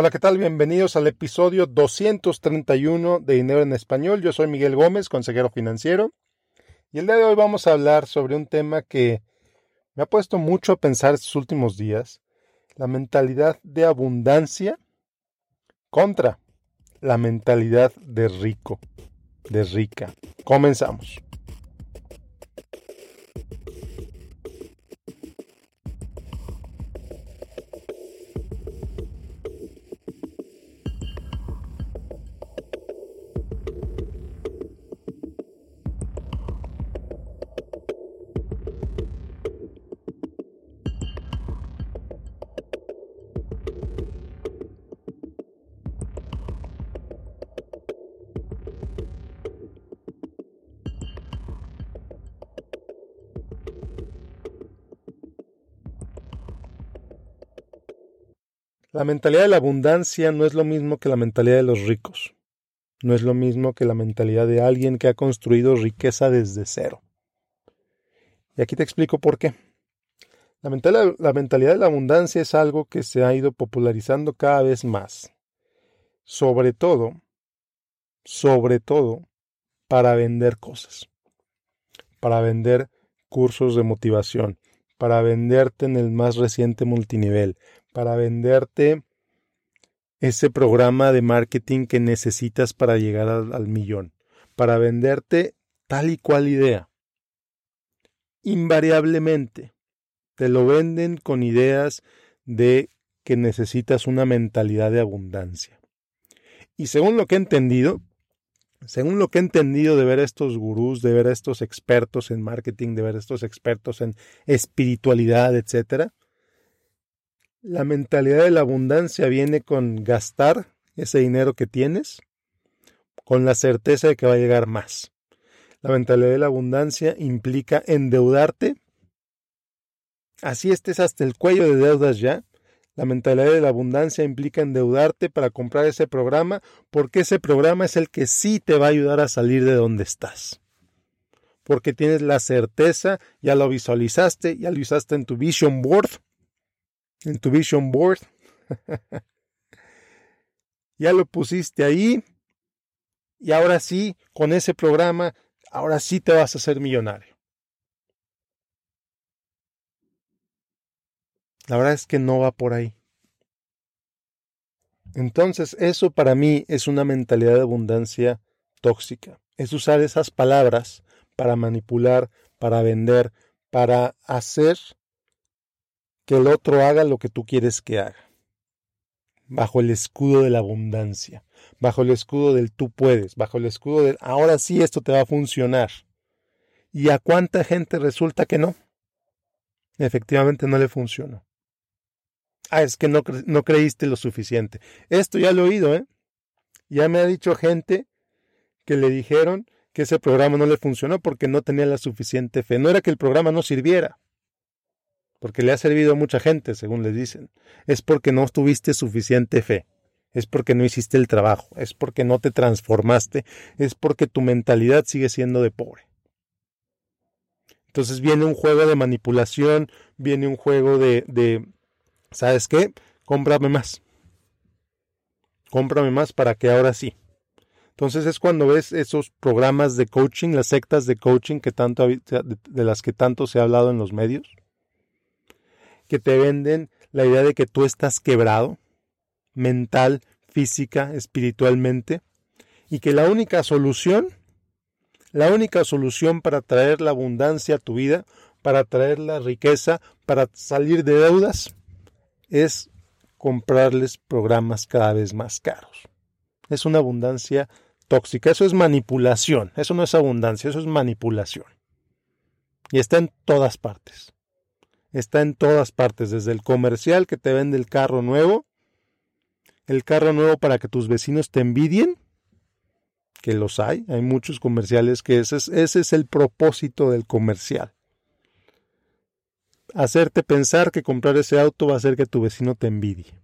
Hola, ¿qué tal? Bienvenidos al episodio 231 de Dinero en Español. Yo soy Miguel Gómez, consejero financiero. Y el día de hoy vamos a hablar sobre un tema que me ha puesto mucho a pensar estos últimos días. La mentalidad de abundancia contra la mentalidad de rico, de rica. Comenzamos. La mentalidad de la abundancia no es lo mismo que la mentalidad de los ricos. No es lo mismo que la mentalidad de alguien que ha construido riqueza desde cero. Y aquí te explico por qué. La mentalidad, de la abundancia es algo que se ha ido popularizando cada vez más. Sobre todo, sobre todo, para vender cosas. Para vender cursos de motivación. Para venderte en el más reciente multinivel para venderte ese programa de marketing que necesitas para llegar al, millón, para venderte tal y cual idea. Invariablemente te lo venden con ideas de que necesitas una mentalidad de abundancia. Y según lo que he entendido, según lo que he entendido de ver a estos gurús, de ver a estos expertos en marketing, de ver a estos expertos en espiritualidad, etcétera, la mentalidad de la abundancia viene con gastar ese dinero que tienes con la certeza de que va a llegar más. La mentalidad de la abundancia implica endeudarte. Así estés hasta el cuello de deudas ya. La mentalidad de la abundancia implica endeudarte para comprar ese programa porque ese programa es el que sí te va a ayudar a salir de donde estás. Porque tienes la certeza, ya lo visualizaste, ya lo usaste en tu vision board en tu vision board. ya lo pusiste ahí. Y ahora sí, con ese programa, ahora sí te vas a hacer millonario. La verdad es que no va por ahí. Entonces, eso para mí es una mentalidad de abundancia tóxica. Es usar esas palabras para manipular, para vender, para hacer que el otro haga lo que tú quieres que haga. Bajo el escudo de la abundancia, bajo el escudo del tú puedes, bajo el escudo del ahora sí esto te va a funcionar. ¿Y a cuánta gente resulta que no? Efectivamente no le funcionó. Ah, es que no, no creíste lo suficiente. Esto ya lo he oído, ¿eh? Ya me ha dicho gente que le dijeron que ese programa no le funcionó porque no tenía la suficiente fe. No era que el programa no sirviera porque le ha servido a mucha gente, según les dicen, es porque no tuviste suficiente fe, es porque no hiciste el trabajo, es porque no te transformaste, es porque tu mentalidad sigue siendo de pobre. Entonces viene un juego de manipulación, viene un juego de, de ¿sabes qué? Cómprame más. Cómprame más para que ahora sí. Entonces es cuando ves esos programas de coaching, las sectas de coaching que tanto, de las que tanto se ha hablado en los medios que te venden la idea de que tú estás quebrado, mental, física, espiritualmente, y que la única solución, la única solución para traer la abundancia a tu vida, para traer la riqueza, para salir de deudas, es comprarles programas cada vez más caros. Es una abundancia tóxica, eso es manipulación, eso no es abundancia, eso es manipulación. Y está en todas partes está en todas partes, desde el comercial que te vende el carro nuevo, el carro nuevo para que tus vecinos te envidien, que los hay, hay muchos comerciales que ese es, ese es el propósito del comercial. Hacerte pensar que comprar ese auto va a hacer que tu vecino te envidie.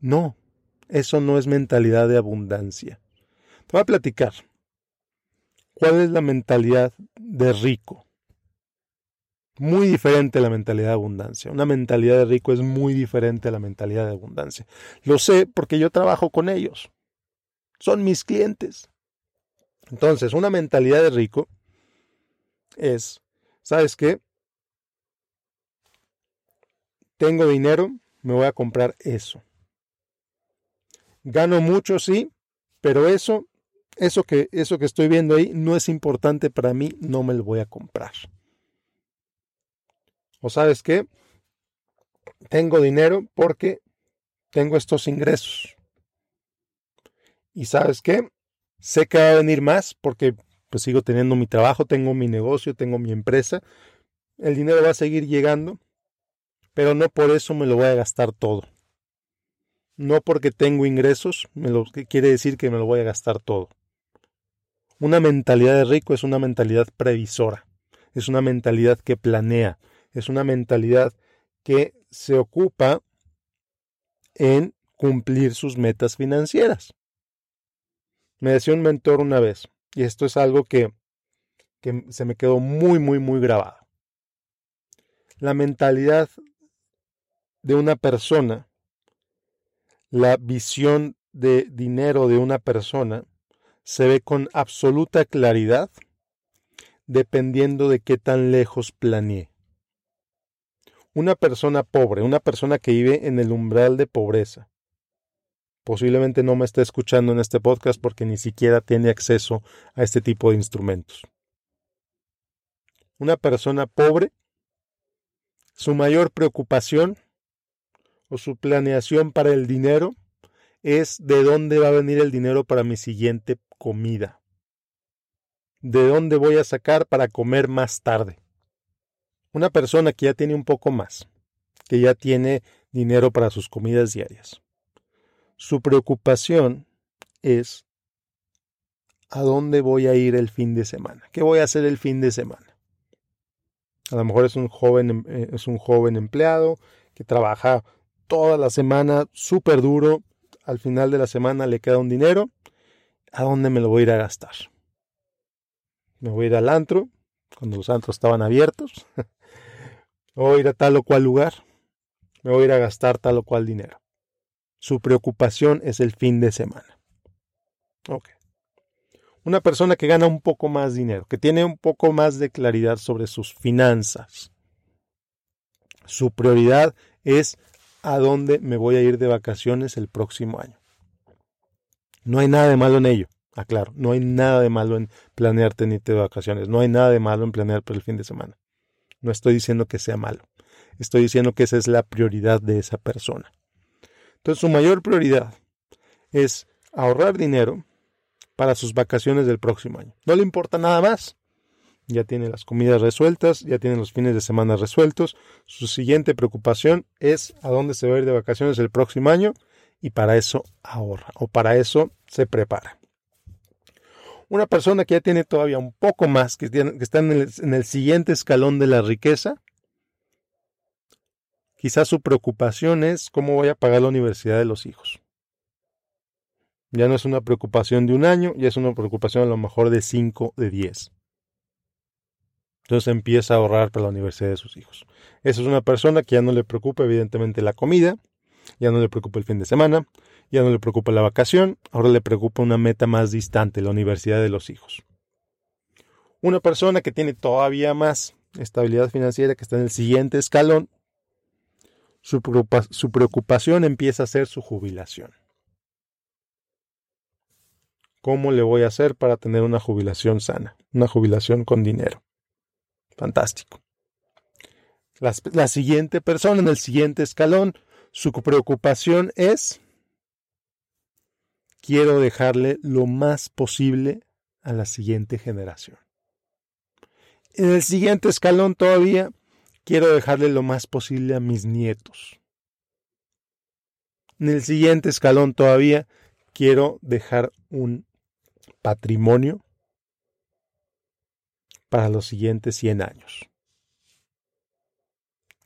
No, eso no es mentalidad de abundancia. Te voy a platicar. ¿Cuál es la mentalidad de rico? muy diferente a la mentalidad de abundancia. Una mentalidad de rico es muy diferente a la mentalidad de abundancia. Lo sé porque yo trabajo con ellos. Son mis clientes. Entonces, una mentalidad de rico es, ¿sabes qué? Tengo dinero, me voy a comprar eso. Gano mucho, sí, pero eso, eso que, eso que estoy viendo ahí no es importante para mí, no me lo voy a comprar. ¿O sabes qué? Tengo dinero porque tengo estos ingresos. ¿Y sabes qué? Sé que va a venir más porque pues sigo teniendo mi trabajo, tengo mi negocio, tengo mi empresa. El dinero va a seguir llegando, pero no por eso me lo voy a gastar todo. No porque tengo ingresos, me lo quiere decir que me lo voy a gastar todo. Una mentalidad de rico es una mentalidad previsora, es una mentalidad que planea, es una mentalidad que se ocupa en cumplir sus metas financieras. Me decía un mentor una vez, y esto es algo que, que se me quedó muy, muy, muy grabado. La mentalidad de una persona, la visión de dinero de una persona, se ve con absoluta claridad dependiendo de qué tan lejos planee. Una persona pobre, una persona que vive en el umbral de pobreza, posiblemente no me esté escuchando en este podcast porque ni siquiera tiene acceso a este tipo de instrumentos. Una persona pobre, su mayor preocupación o su planeación para el dinero es de dónde va a venir el dinero para mi siguiente comida. De dónde voy a sacar para comer más tarde. Una persona que ya tiene un poco más, que ya tiene dinero para sus comidas diarias su preocupación es a dónde voy a ir el fin de semana, qué voy a hacer el fin de semana. A lo mejor es un joven, em, eh, es un joven empleado que trabaja toda la semana súper duro, al final de la semana le queda un dinero, ¿a dónde me lo voy a ir a gastar? Me voy a ir al antro, cuando los antros estaban abiertos, voy a ir a tal o cual lugar, me voy a ir a gastar tal o cual dinero. Su preocupación es el fin de semana. Ok. Una persona que gana un poco más dinero, que tiene un poco más de claridad sobre sus finanzas. Su prioridad es a dónde me voy a ir de vacaciones el próximo año. No hay nada de malo en ello. Aclaro, no hay nada de malo en planear tenerte de vacaciones. No hay nada de malo en planear por el fin de semana. No estoy diciendo que sea malo. Estoy diciendo que esa es la prioridad de esa persona. Entonces su mayor prioridad es ahorrar dinero para sus vacaciones del próximo año. No le importa nada más. Ya tiene las comidas resueltas, ya tiene los fines de semana resueltos. Su siguiente preocupación es a dónde se va a ir de vacaciones el próximo año y para eso ahorra o para eso se prepara. Una persona que ya tiene todavía un poco más, que, está en el, en el siguiente escalón de la riqueza, Quizás su preocupación es cómo voy a pagar la universidad de los hijos. Ya no es una preocupación de un año, ya es una preocupación a lo mejor de 5, de 10. Entonces empieza a ahorrar para la universidad de sus hijos. Esa es una persona que ya no le preocupa evidentemente la comida, ya no le preocupa el fin de semana, ya no le preocupa la vacación, ahora le preocupa una meta más distante, la universidad de los hijos. Una persona que tiene todavía más estabilidad financiera, que está en el siguiente escalón, su, preocupación empieza a ser su jubilación. ¿Cómo le voy a hacer para tener una jubilación sana? Una jubilación con dinero. Fantástico. La, la, siguiente persona en el siguiente escalón, su preocupación es, quiero dejarle lo más posible a la siguiente generación. En el siguiente escalón todavía, quiero dejarle lo más posible a mis nietos. En el siguiente escalón todavía quiero dejar un patrimonio para los siguientes 100 años.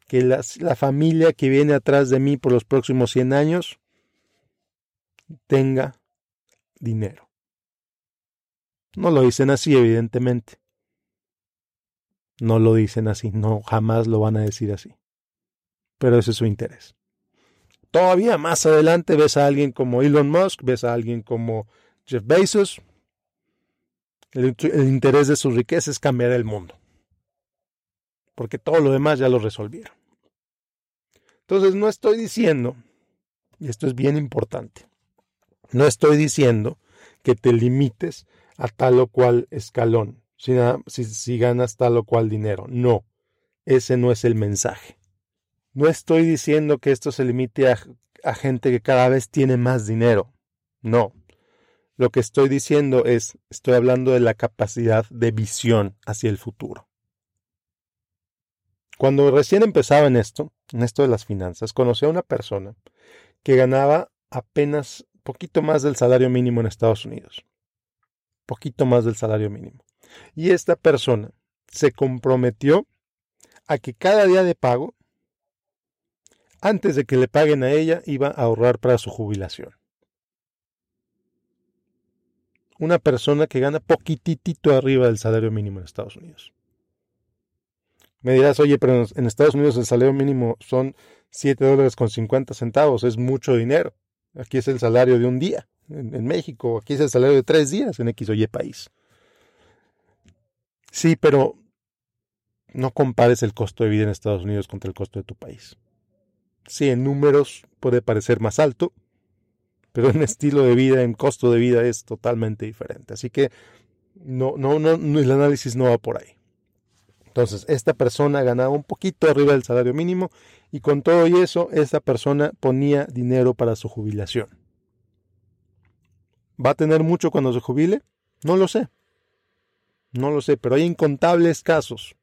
Que la, familia que viene atrás de mí por los próximos 100 años tenga dinero. No lo dicen así, evidentemente. No lo dicen así, no, jamás lo van a decir así. Pero ese es su interés. Todavía más adelante ves a alguien como Elon Musk, ves a alguien como Jeff Bezos. El, interés de su riqueza es cambiar el mundo. Porque todo lo demás ya lo resolvieron. Entonces no estoy diciendo, y esto es bien importante, no estoy diciendo que te limites a tal o cual escalón, si, si, ganas tal o cual dinero. No, ese no es el mensaje. No estoy diciendo que esto se limite a, a gente que cada vez tiene más dinero. No. Lo que estoy diciendo es, estoy hablando de la capacidad de visión hacia el futuro. Cuando recién empezaba en esto, en esto de las finanzas, conocí a una persona que ganaba apenas poquito más del salario mínimo en Estados Unidos. Poquito más del salario mínimo. Y esta persona se comprometió a que cada día de pago, antes de que le paguen a ella, iba a ahorrar para su jubilación. Una persona que gana poquitito arriba del salario mínimo en Estados Unidos. Me dirás, oye, pero en Estados Unidos el salario mínimo son 7 dólares con 50 centavos, es mucho dinero. Aquí es el salario de un día en, México, aquí es el salario de tres días en X o Y país. Sí, pero no compares el costo de vida en Estados Unidos contra el costo de tu país. Sí, en números puede parecer más alto, pero en estilo de vida, en costo de vida es totalmente diferente. Así que no, no, no, el análisis no va por ahí. Entonces, esta persona ganaba un poquito arriba del salario mínimo y con todo y eso, esta persona ponía dinero para su jubilación. ¿Va a tener mucho cuando se jubile? No lo sé. No lo sé, pero hay incontables casos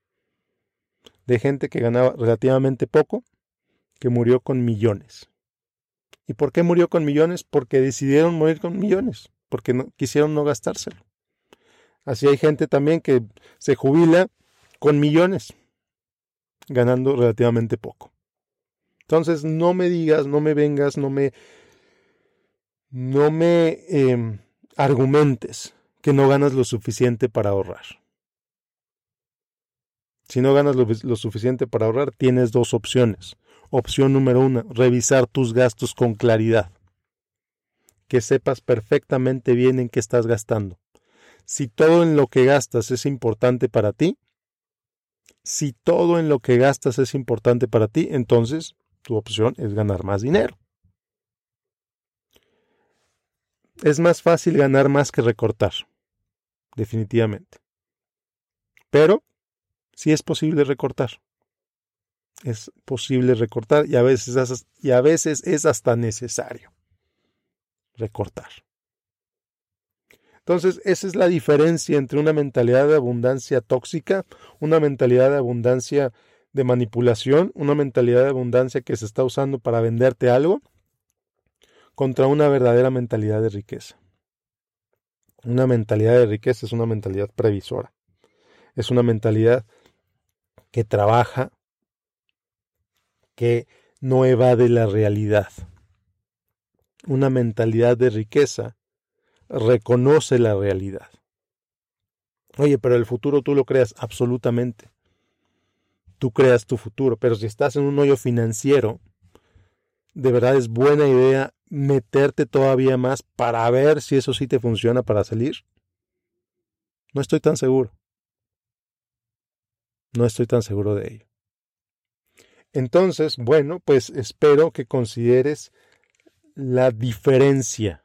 de gente que ganaba relativamente poco, que murió con millones. ¿Y por qué murió con millones? Porque decidieron morir con millones, porque no, quisieron no gastárselo. Así hay gente también que se jubila con millones, ganando relativamente poco. Entonces, no me digas, no me vengas, no me, no me em, argumentes que no ganas lo suficiente para ahorrar. Si no ganas lo, lo, suficiente para ahorrar, tienes dos opciones. Opción número uno, revisar tus gastos con claridad. Que sepas perfectamente bien en qué estás gastando. Si todo en lo que gastas es importante para ti, si todo en lo que gastas es importante para ti, entonces tu opción es ganar más dinero. Es más fácil ganar más que recortar, definitivamente. Pero sí es posible recortar. Es posible recortar y a veces, y a veces es hasta necesario recortar. Entonces, esa es la diferencia entre una mentalidad de abundancia tóxica, una mentalidad de abundancia de manipulación, una mentalidad de abundancia que se está usando para venderte algo, contra una verdadera mentalidad de riqueza. Una mentalidad de riqueza es una mentalidad previsora. Es una mentalidad que trabaja, que no evade la realidad. Una mentalidad de riqueza reconoce la realidad. Oye, pero el futuro tú lo creas absolutamente. Tú creas tu futuro, pero si estás en un hoyo financiero, de verdad es buena idea meterte todavía más para ver si eso sí te funciona para salir. No estoy tan seguro. No estoy tan seguro de ello. Entonces, bueno, pues espero que consideres la diferencia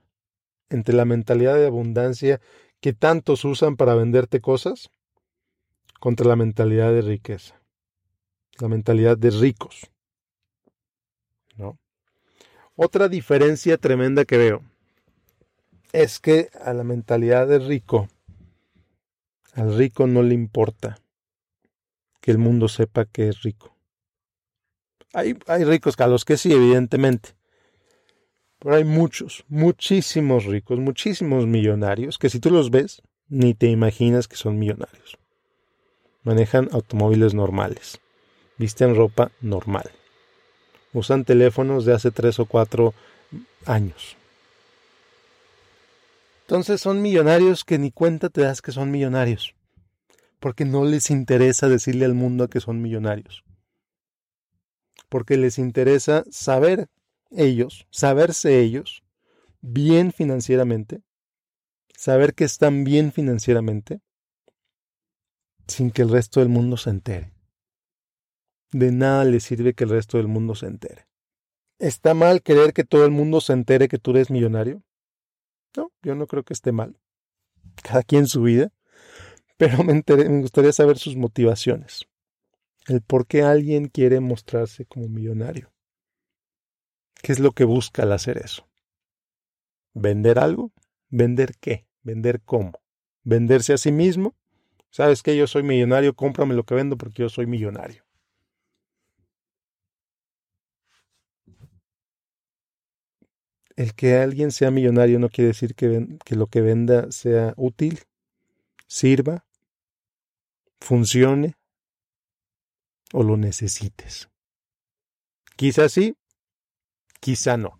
entre la mentalidad de abundancia que tantos usan para venderte cosas contra la mentalidad de riqueza, la mentalidad de ricos. ¿No? Otra diferencia tremenda que veo es que a la mentalidad de rico, al rico no le importa que el mundo sepa que es rico. Hay, hay ricos a los que sí, evidentemente, pero hay muchos, muchísimos ricos, muchísimos millonarios que si tú los ves, ni te imaginas que son millonarios. Manejan automóviles normales, visten ropa normal, usan teléfonos de hace tres o cuatro años. Entonces son millonarios que ni cuenta te das que son millonarios. Porque no les interesa decirle al mundo que son millonarios. Porque les interesa saber ellos, saberse ellos bien financieramente, saber que están bien financieramente, sin que el resto del mundo se entere. De nada les sirve que el resto del mundo se entere. ¿Está mal querer que todo el mundo se entere que tú eres millonario? No, yo no creo que esté mal. Cada quien su vida. Pero me, me gustaría saber sus motivaciones. El por qué alguien quiere mostrarse como millonario. ¿Qué es lo que busca al hacer eso? ¿Vender algo? ¿Vender qué? ¿Vender cómo? ¿Venderse a sí mismo? ¿Sabes que Yo soy millonario, cómprame lo que vendo porque yo soy millonario. El que alguien sea millonario no quiere decir que, que lo que venda sea útil, sirva, funcione o lo necesites. Quizá sí, quizá no.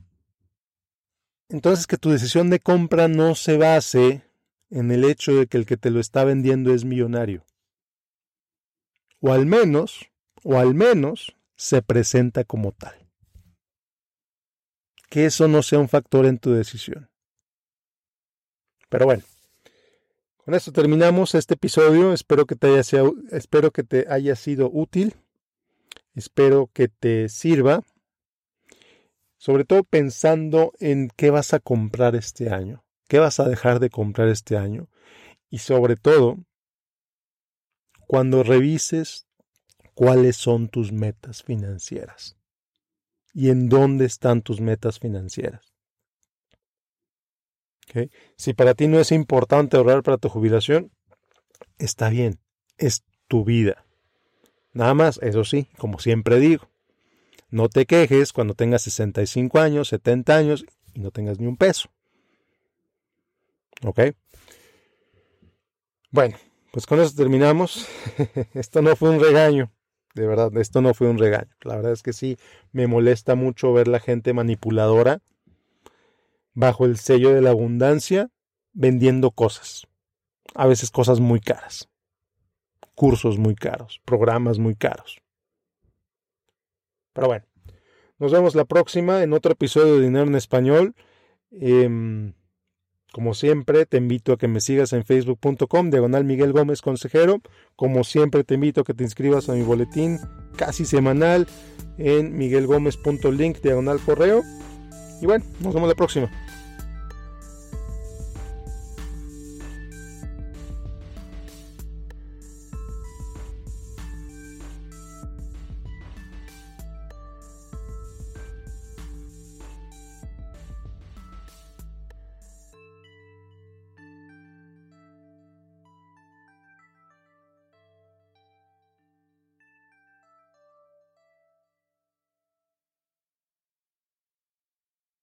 Entonces que tu decisión de compra no se base en el hecho de que el que te lo está vendiendo es millonario. O al menos, o al menos, se presenta como tal. Que eso no sea un factor en tu decisión. Pero bueno, con esto terminamos este episodio. Espero que te haya, espero que te haya sido útil. Espero que te sirva sobre todo pensando en qué vas a comprar este año, qué vas a dejar de comprar este año y sobre todo cuando revises cuáles son tus metas financieras y en dónde están tus metas financieras. Si para ti no es importante ahorrar para tu jubilación, está bien, es tu vida. Nada más, eso sí, como siempre digo, no te quejes cuando tengas 65 años, 70 años y no tengas ni un peso. ¿Ok? Bueno, pues con eso terminamos. esto no fue un regaño. De verdad, esto no fue un regaño. La verdad es que sí, me molesta mucho ver la gente manipuladora bajo el sello de la abundancia vendiendo cosas. A veces cosas muy caras. Cursos muy caros, programas muy caros. Pero bueno, nos vemos la próxima en otro episodio de Dinero en Español. Em, como siempre, te invito a que me sigas en facebook.com, diagonal Miguel Gómez Consejero. Como siempre, te invito a que te inscribas a mi boletín casi semanal en miguelgomez.link, diagonal correo. Y bueno, nos vemos la próxima.